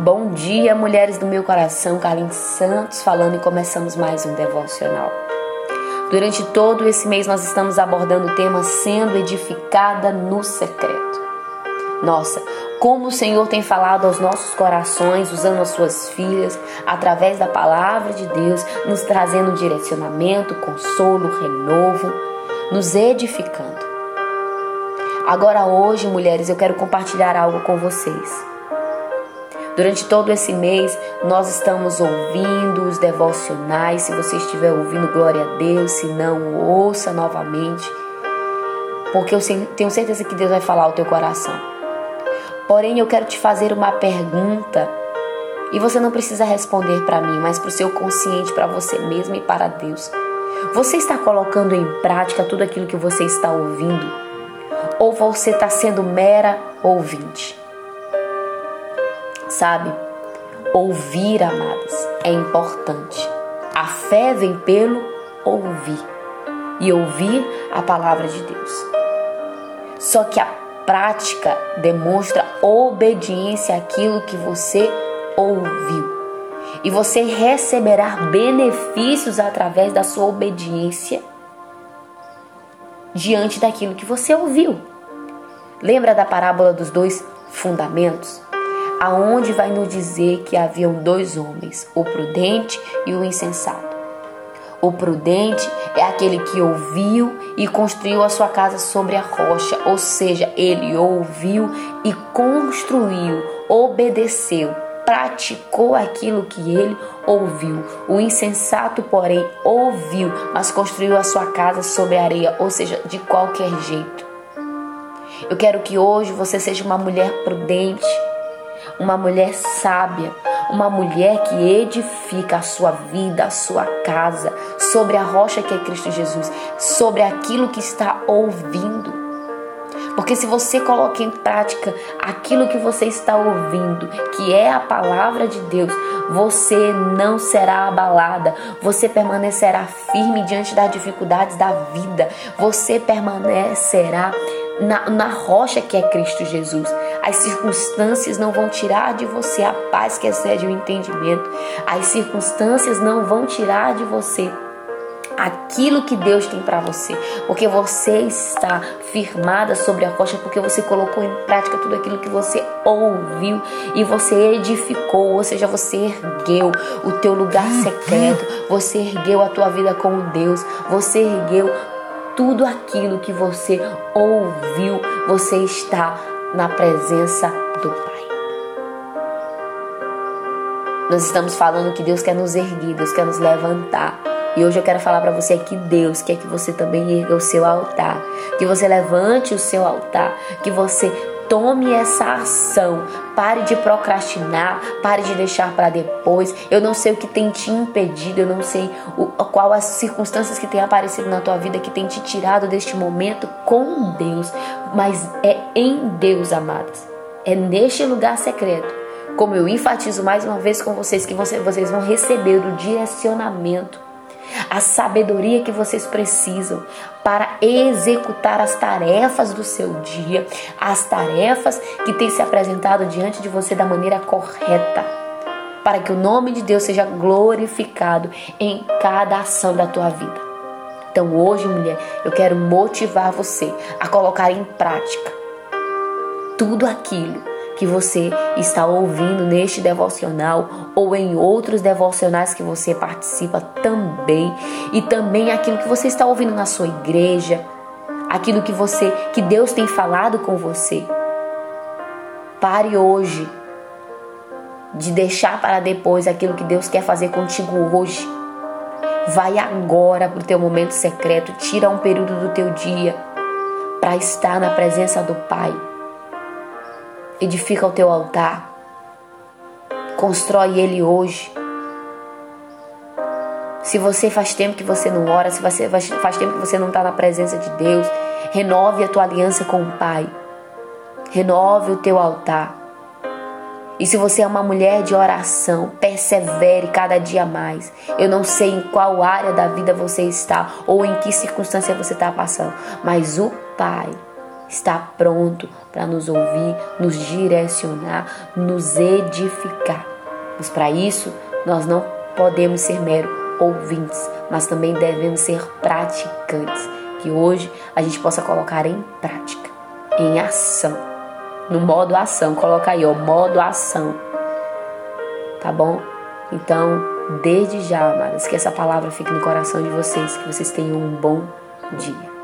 Bom dia, mulheres do meu coração, Carlinhos Santos falando e começamos mais um devocional. Durante todo esse mês nós estamos abordando o tema sendo edificada no secreto. Nossa, como o Senhor tem falado aos nossos corações, usando as suas filhas, através da palavra de Deus, nos trazendo direcionamento, consolo, renovo, nos edificando. Agora, hoje, mulheres, eu quero compartilhar algo com vocês. Durante todo esse mês, nós estamos ouvindo os devocionais. Se você estiver ouvindo, glória a Deus. Se não, ouça novamente. Porque eu tenho certeza que Deus vai falar ao teu coração. Porém, eu quero te fazer uma pergunta. E você não precisa responder para mim, mas para o seu consciente, para você mesmo e para Deus. Você está colocando em prática tudo aquilo que você está ouvindo? Ou você está sendo mera ouvinte? Sabe? Ouvir, amadas, é importante. A fé vem pelo ouvir e ouvir a palavra de Deus. Só que a prática demonstra obediência àquilo que você ouviu. E você receberá benefícios através da sua obediência diante daquilo que você ouviu. Lembra da parábola dos dois fundamentos? Aonde vai nos dizer que haviam dois homens, o prudente e o insensato. O prudente é aquele que ouviu e construiu a sua casa sobre a rocha, ou seja, ele ouviu e construiu, obedeceu, praticou aquilo que ele ouviu. O insensato, porém, ouviu, mas construiu a sua casa sobre a areia, ou seja, de qualquer jeito. Eu quero que hoje você seja uma mulher prudente, uma mulher sábia, uma mulher que edifica a sua vida, a sua casa, sobre a rocha que é Cristo Jesus, sobre aquilo que está ouvindo. Porque se você coloca em prática aquilo que você está ouvindo, que é a palavra de Deus, você não será abalada, você permanecerá firme diante das dificuldades da vida, você permanecerá na, na rocha que é Cristo Jesus. As circunstâncias não vão tirar de você a paz que excede o entendimento. As circunstâncias não vão tirar de você aquilo que Deus tem para você, porque você está firmada sobre a rocha, porque você colocou em prática tudo aquilo que você ouviu e você edificou, ou seja, você ergueu o teu lugar secreto, você ergueu a tua vida com Deus, você ergueu tudo aquilo que você ouviu, você está na presença do Pai. Nós estamos falando que Deus quer nos erguer, Deus quer nos levantar. E hoje eu quero falar para você que Deus quer que você também erga o seu altar, que você levante o seu altar, que você Tome essa ação. Pare de procrastinar, pare de deixar para depois. Eu não sei o que tem te impedido, eu não sei o, qual as circunstâncias que têm aparecido na tua vida que tem te tirado deste momento com Deus, mas é em Deus, amadas. É neste lugar secreto. Como eu enfatizo mais uma vez com vocês que vocês vão receber o direcionamento a sabedoria que vocês precisam para executar as tarefas do seu dia, as tarefas que têm se apresentado diante de você da maneira correta, para que o nome de Deus seja glorificado em cada ação da tua vida. Então, hoje, mulher, eu quero motivar você a colocar em prática tudo aquilo que você está ouvindo neste devocional ou em outros devocionais que você participa também e também aquilo que você está ouvindo na sua igreja, aquilo que você que Deus tem falado com você. Pare hoje de deixar para depois aquilo que Deus quer fazer contigo hoje. Vai agora para o teu momento secreto, tira um período do teu dia para estar na presença do Pai Edifica o teu altar. Constrói ele hoje. Se você faz tempo que você não ora, se você faz tempo que você não está na presença de Deus, renove a tua aliança com o Pai. Renove o teu altar. E se você é uma mulher de oração, persevere cada dia mais. Eu não sei em qual área da vida você está ou em que circunstância você está passando, mas o Pai está pronto para nos ouvir, nos direcionar, nos edificar. Mas para isso, nós não podemos ser mero ouvintes, mas também devemos ser praticantes. Que hoje a gente possa colocar em prática, em ação. No modo ação, coloca aí, ó, modo ação. Tá bom? Então, desde já, amadas, que essa palavra fique no coração de vocês, que vocês tenham um bom dia.